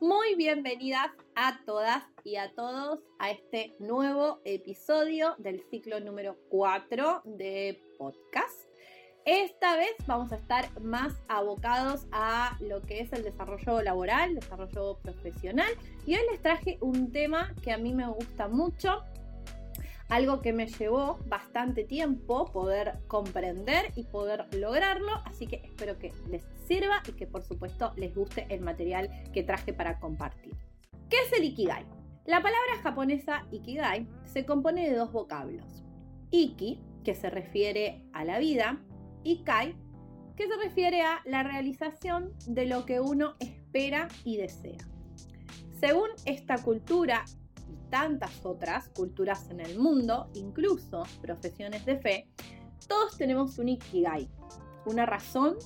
Muy bienvenidas a todas y a todos a este nuevo episodio del ciclo número 4 de podcast. Esta vez vamos a estar más abocados a lo que es el desarrollo laboral, desarrollo profesional. Y hoy les traje un tema que a mí me gusta mucho, algo que me llevó bastante tiempo poder comprender y poder lograrlo, así que espero que les sirva y que por supuesto les guste el material que traje para compartir. ¿Qué es el Ikigai? La palabra japonesa Ikigai se compone de dos vocablos. Iki, que se refiere a la vida, y Kai, que se refiere a la realización de lo que uno espera y desea. Según esta cultura tantas otras culturas en el mundo, incluso profesiones de fe, todos tenemos un ikigai, una razón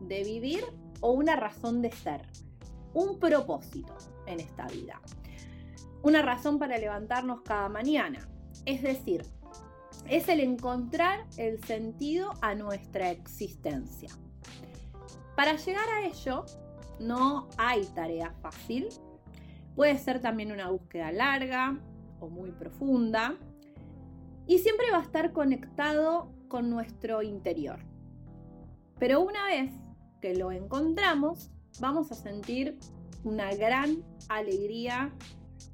de vivir o una razón de ser, un propósito en esta vida, una razón para levantarnos cada mañana. Es decir, es el encontrar el sentido a nuestra existencia. Para llegar a ello, no hay tarea fácil. Puede ser también una búsqueda larga o muy profunda. Y siempre va a estar conectado con nuestro interior. Pero una vez que lo encontramos, vamos a sentir una gran alegría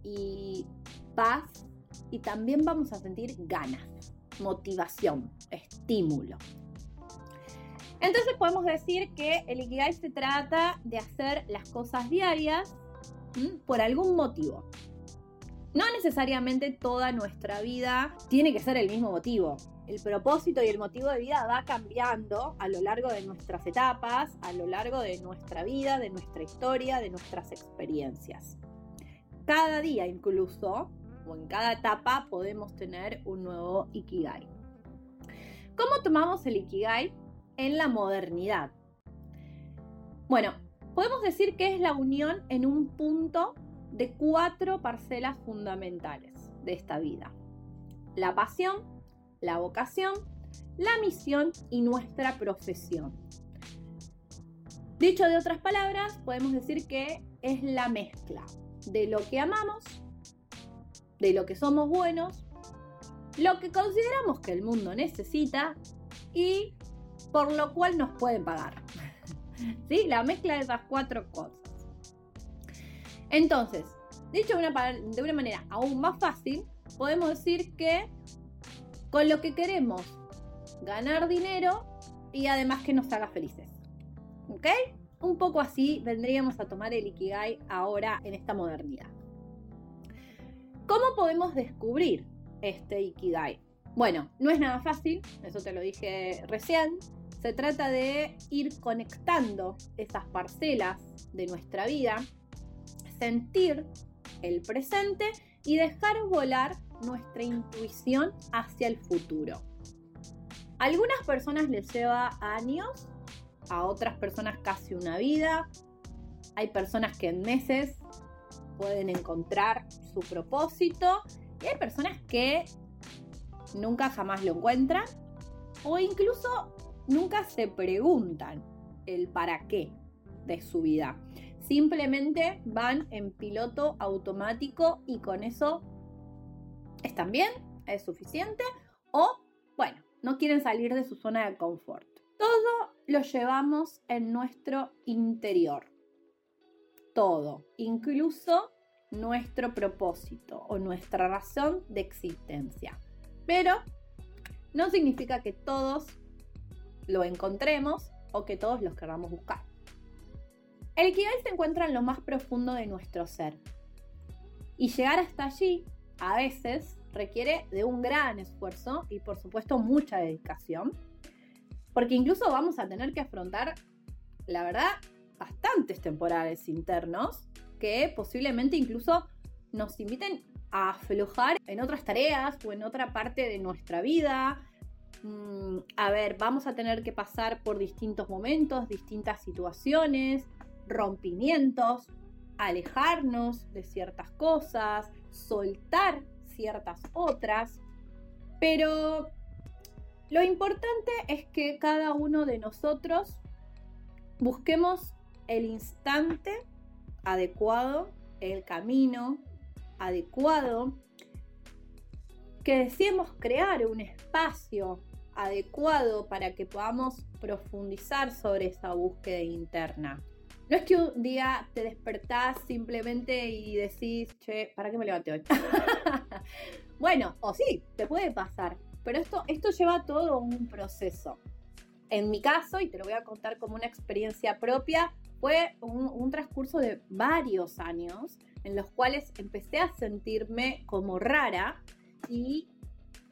y paz y también vamos a sentir ganas motivación, estímulo. Entonces podemos decir que el Ikigai se trata de hacer las cosas diarias por algún motivo. No necesariamente toda nuestra vida tiene que ser el mismo motivo. El propósito y el motivo de vida va cambiando a lo largo de nuestras etapas, a lo largo de nuestra vida, de nuestra historia, de nuestras experiencias. Cada día incluso o en cada etapa podemos tener un nuevo Ikigai. ¿Cómo tomamos el Ikigai en la modernidad? Bueno, podemos decir que es la unión en un punto de cuatro parcelas fundamentales de esta vida. La pasión, la vocación, la misión y nuestra profesión. Dicho de otras palabras, podemos decir que es la mezcla de lo que amamos de lo que somos buenos, lo que consideramos que el mundo necesita y por lo cual nos pueden pagar. ¿Sí? La mezcla de esas cuatro cosas. Entonces, dicho de una, de una manera aún más fácil, podemos decir que con lo que queremos ganar dinero y además que nos haga felices. ¿Ok? Un poco así vendríamos a tomar el Ikigai ahora en esta modernidad. ¿Cómo podemos descubrir este Ikigai? Bueno, no es nada fácil, eso te lo dije recién. Se trata de ir conectando esas parcelas de nuestra vida, sentir el presente y dejar volar nuestra intuición hacia el futuro. A algunas personas les lleva años, a otras personas casi una vida. Hay personas que en meses pueden encontrar su propósito y hay personas que nunca jamás lo encuentran o incluso nunca se preguntan el para qué de su vida. Simplemente van en piloto automático y con eso están bien, es suficiente o bueno, no quieren salir de su zona de confort. Todo lo llevamos en nuestro interior todo, incluso nuestro propósito o nuestra razón de existencia. Pero no significa que todos lo encontremos o que todos los queramos buscar. El Ikigai se encuentra en lo más profundo de nuestro ser. Y llegar hasta allí a veces requiere de un gran esfuerzo y por supuesto mucha dedicación. Porque incluso vamos a tener que afrontar, la verdad, bastantes temporales internos que posiblemente incluso nos inviten a aflojar en otras tareas o en otra parte de nuestra vida. Mm, a ver, vamos a tener que pasar por distintos momentos, distintas situaciones, rompimientos, alejarnos de ciertas cosas, soltar ciertas otras. Pero lo importante es que cada uno de nosotros busquemos el instante adecuado, el camino adecuado, que deseemos crear un espacio adecuado para que podamos profundizar sobre esa búsqueda interna. No es que un día te despertás simplemente y decís, che, ¿para qué me levanté hoy? bueno, o sí, te puede pasar, pero esto, esto lleva todo un proceso. En mi caso, y te lo voy a contar como una experiencia propia, fue un, un transcurso de varios años en los cuales empecé a sentirme como rara y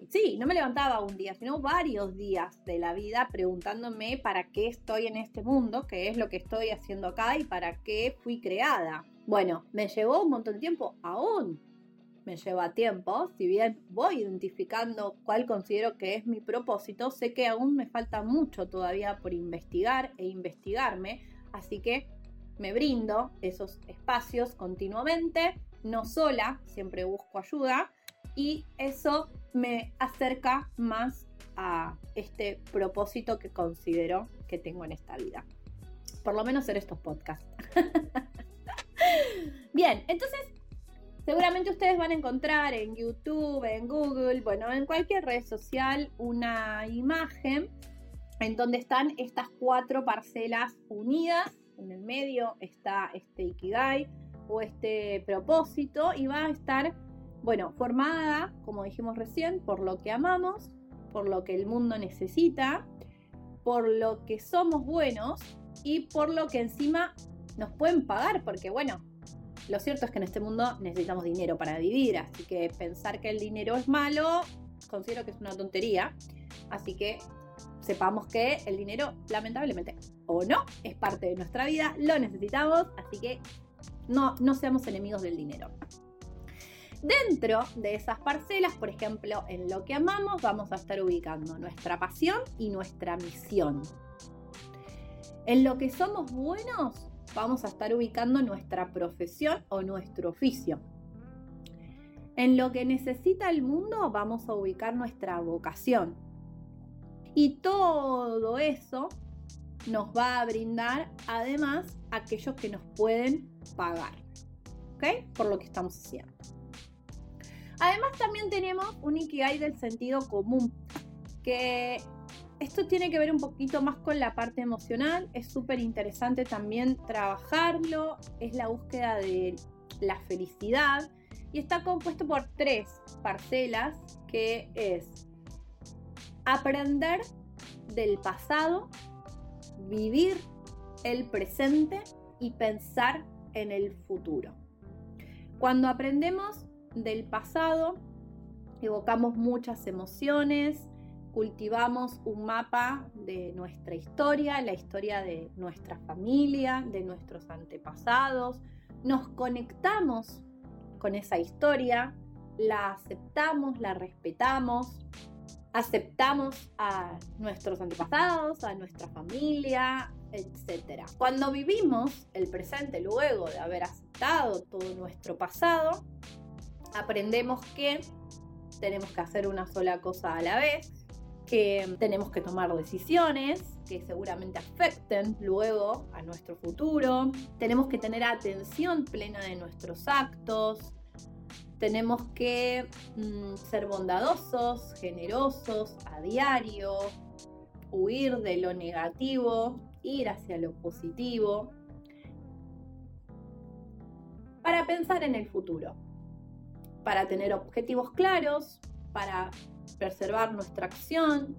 sí, no me levantaba un día, sino varios días de la vida preguntándome para qué estoy en este mundo, qué es lo que estoy haciendo acá y para qué fui creada. Bueno, me llevó un montón de tiempo, aún me lleva tiempo, si bien voy identificando cuál considero que es mi propósito, sé que aún me falta mucho todavía por investigar e investigarme, así que me brindo esos espacios continuamente, no sola, siempre busco ayuda y eso me acerca más a este propósito que considero que tengo en esta vida. Por lo menos en estos podcasts. Bien, entonces seguramente ustedes van a encontrar en YouTube, en Google, bueno, en cualquier red social una imagen en donde están estas cuatro parcelas unidas. En el medio está este Ikigai o este propósito y va a estar bueno, formada, como dijimos recién, por lo que amamos, por lo que el mundo necesita, por lo que somos buenos y por lo que encima nos pueden pagar, porque bueno, lo cierto es que en este mundo necesitamos dinero para vivir, así que pensar que el dinero es malo, considero que es una tontería, así que sepamos que el dinero, lamentablemente, o no, es parte de nuestra vida, lo necesitamos, así que no, no seamos enemigos del dinero. Dentro de esas parcelas, por ejemplo, en lo que amamos, vamos a estar ubicando nuestra pasión y nuestra misión. En lo que somos buenos, vamos a estar ubicando nuestra profesión o nuestro oficio. En lo que necesita el mundo, vamos a ubicar nuestra vocación. Y todo eso nos va a brindar además aquellos que nos pueden pagar. ¿Ok? Por lo que estamos haciendo. Además también tenemos un Ikigai del sentido común, que esto tiene que ver un poquito más con la parte emocional, es súper interesante también trabajarlo, es la búsqueda de la felicidad. Y está compuesto por tres parcelas que es aprender del pasado, vivir el presente y pensar en el futuro. Cuando aprendemos del pasado, evocamos muchas emociones, cultivamos un mapa de nuestra historia, la historia de nuestra familia, de nuestros antepasados, nos conectamos con esa historia, la aceptamos, la respetamos, aceptamos a nuestros antepasados, a nuestra familia, etc. Cuando vivimos el presente luego de haber aceptado todo nuestro pasado, aprendemos que tenemos que hacer una sola cosa a la vez, que tenemos que tomar decisiones que seguramente afecten luego a nuestro futuro, tenemos que tener atención plena de nuestros actos, tenemos que mm, ser bondadosos, generosos a diario, huir de lo negativo, ir hacia lo positivo, para pensar en el futuro para tener objetivos claros, para preservar nuestra acción,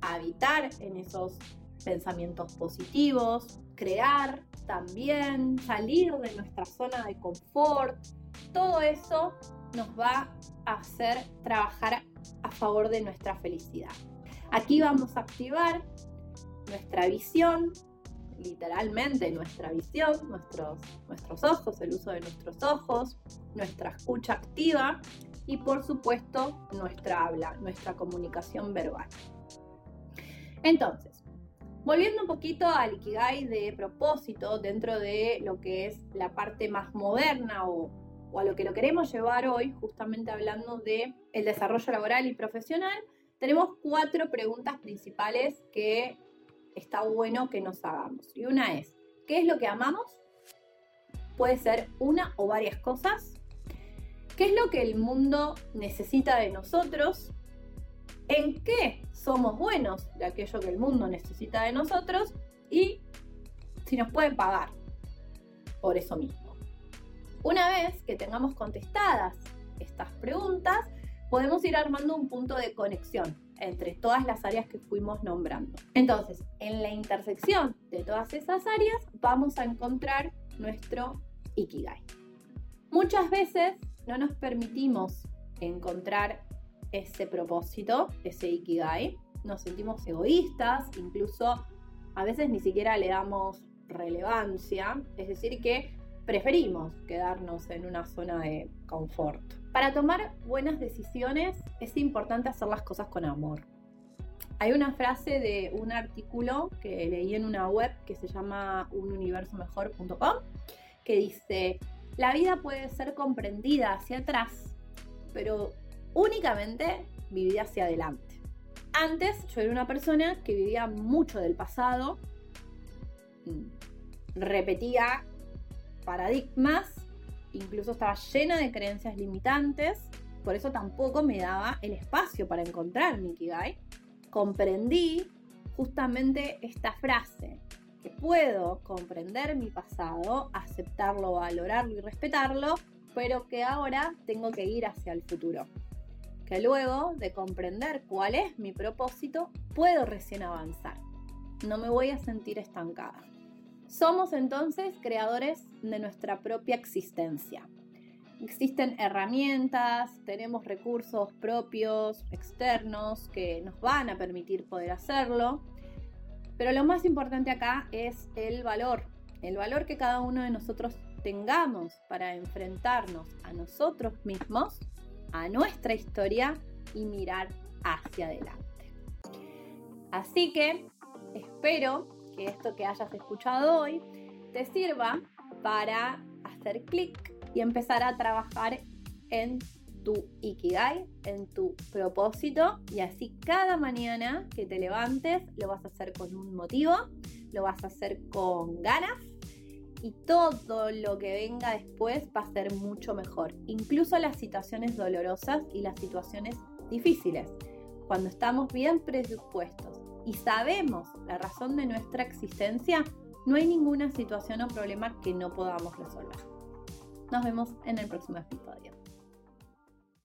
habitar en esos pensamientos positivos, crear también, salir de nuestra zona de confort. Todo eso nos va a hacer trabajar a favor de nuestra felicidad. Aquí vamos a activar nuestra visión, literalmente nuestra visión, nuestros, nuestros ojos, el uso de nuestros ojos, nuestra escucha activa y por supuesto nuestra habla, nuestra comunicación verbal. Entonces, volviendo un poquito al Ikigai de propósito dentro de lo que es la parte más moderna o, o a lo que lo queremos llevar hoy, justamente hablando de el desarrollo laboral y profesional, tenemos cuatro preguntas principales que está bueno que nos hagamos. Y una es, ¿qué es lo que amamos? puede ser una o varias cosas. ¿Qué es lo que el mundo necesita de nosotros? ¿En qué somos buenos de aquello que el mundo necesita de nosotros? Y si nos pueden pagar por eso mismo. Una vez que tengamos contestadas estas preguntas, podemos ir armando un punto de conexión entre todas las áreas que fuimos nombrando. Entonces, en la intersección de todas esas áreas vamos a encontrar nuestro Ikigai. Muchas veces no nos permitimos encontrar ese propósito, ese Ikigai. Nos sentimos egoístas, incluso a veces ni siquiera le damos relevancia, es decir, que preferimos quedarnos en una zona de confort. Para tomar buenas decisiones es importante hacer las cosas con amor. Hay una frase de un artículo que leí en una web que se llama ununiversomejor.com que dice, la vida puede ser comprendida hacia atrás, pero únicamente vivida hacia adelante. Antes yo era una persona que vivía mucho del pasado, mm, repetía paradigmas, incluso estaba llena de creencias limitantes, por eso tampoco me daba el espacio para encontrar mi Ikigai. Comprendí justamente esta frase, que puedo comprender mi pasado, aceptarlo, valorarlo y respetarlo, pero que ahora tengo que ir hacia el futuro. Que luego de comprender cuál es mi propósito, puedo recién avanzar. No me voy a sentir estancada. Somos entonces creadores de nuestra propia existencia. Existen herramientas, tenemos recursos propios, externos, que nos van a permitir poder hacerlo. Pero lo más importante acá es el valor, el valor que cada uno de nosotros tengamos para enfrentarnos a nosotros mismos, a nuestra historia y mirar hacia adelante. Así que espero que esto que hayas escuchado hoy te sirva para hacer clic y empezar a trabajar en tu Ikigai, en tu propósito y así cada mañana que te levantes lo vas a hacer con un motivo, lo vas a hacer con ganas y todo lo que venga después va a ser mucho mejor, incluso las situaciones dolorosas y las situaciones difíciles. Cuando estamos bien predispuestos y sabemos la razón de nuestra existencia, no hay ninguna situación o problema que no podamos resolver. Nos vemos en el próximo episodio.